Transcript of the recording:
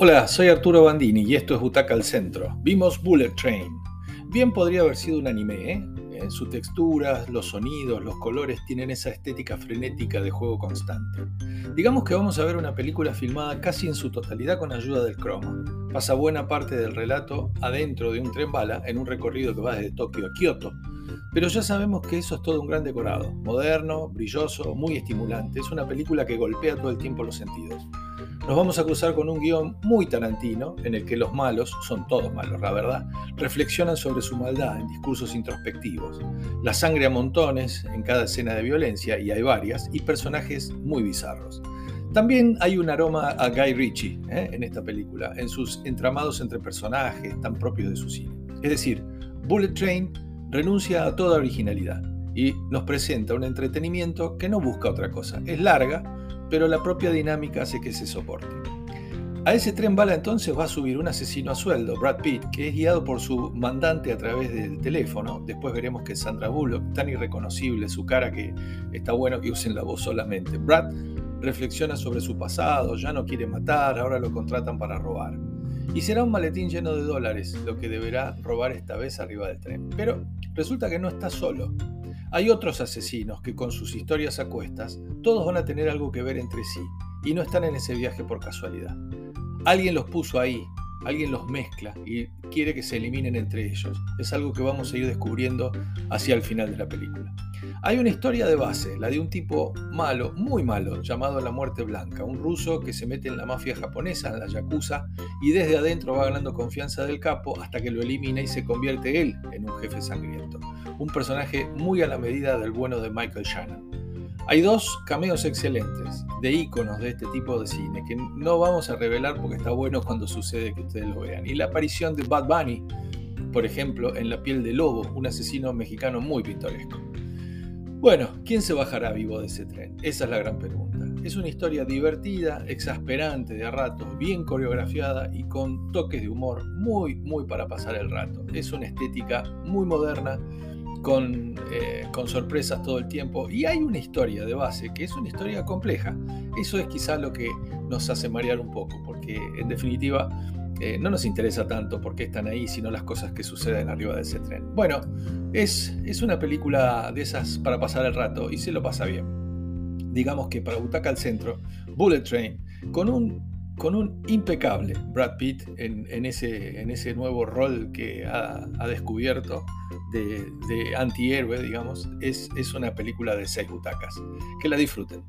Hola, soy Arturo Bandini y esto es Butaca al Centro. Vimos Bullet Train. Bien podría haber sido un anime, ¿eh? En su textura, los sonidos, los colores tienen esa estética frenética de juego constante. Digamos que vamos a ver una película filmada casi en su totalidad con ayuda del croma. Pasa buena parte del relato adentro de un tren bala en un recorrido que va desde Tokio a Kioto. Pero ya sabemos que eso es todo un gran decorado, moderno, brilloso, muy estimulante. Es una película que golpea todo el tiempo los sentidos nos vamos a cruzar con un guion muy tarantino, en el que los malos, son todos malos, la verdad, reflexionan sobre su maldad en discursos introspectivos. La sangre a montones en cada escena de violencia, y hay varias, y personajes muy bizarros. También hay un aroma a Guy Ritchie ¿eh? en esta película, en sus entramados entre personajes tan propios de su cine. Es decir, Bullet Train renuncia a toda originalidad y nos presenta un entretenimiento que no busca otra cosa. Es larga, pero la propia dinámica hace que se soporte. A ese tren bala entonces va a subir un asesino a sueldo, Brad Pitt, que es guiado por su mandante a través del teléfono. Después veremos que Sandra Bullock, tan irreconocible su cara que está bueno que usen la voz solamente. Brad reflexiona sobre su pasado, ya no quiere matar, ahora lo contratan para robar. Y será un maletín lleno de dólares lo que deberá robar esta vez arriba del tren. Pero resulta que no está solo. Hay otros asesinos que con sus historias a cuestas, todos van a tener algo que ver entre sí y no están en ese viaje por casualidad. Alguien los puso ahí, alguien los mezcla y quiere que se eliminen entre ellos. Es algo que vamos a ir descubriendo hacia el final de la película. Hay una historia de base, la de un tipo malo, muy malo, llamado La Muerte Blanca, un ruso que se mete en la mafia japonesa, en la Yakuza, y desde adentro va ganando confianza del capo hasta que lo elimina y se convierte él en un jefe sangriento un personaje muy a la medida del bueno de Michael Shannon. Hay dos cameos excelentes de íconos de este tipo de cine que no vamos a revelar porque está bueno cuando sucede que ustedes lo vean. Y la aparición de Bad Bunny, por ejemplo, en La piel de lobo, un asesino mexicano muy pintoresco. Bueno, ¿quién se bajará vivo de ese tren? Esa es la gran pregunta. Es una historia divertida, exasperante de ratos, bien coreografiada y con toques de humor muy, muy para pasar el rato. Es una estética muy moderna con, eh, con, sorpresas todo el tiempo. Y hay una historia de base, que es una historia compleja. Eso es quizá lo que nos hace marear un poco, porque en definitiva eh, no nos interesa tanto por qué están ahí, sino las cosas que suceden arriba de ese tren. Bueno, es, es una película de esas para pasar el rato y se lo pasa bien. Digamos que para Butaca al Centro, Bullet Train, con un con un impecable Brad Pitt en, ese, en ese, nuevo rol que ha, descubierto de, de, antihéroe, digamos, es, es una película de seis butacas. Que la disfruten.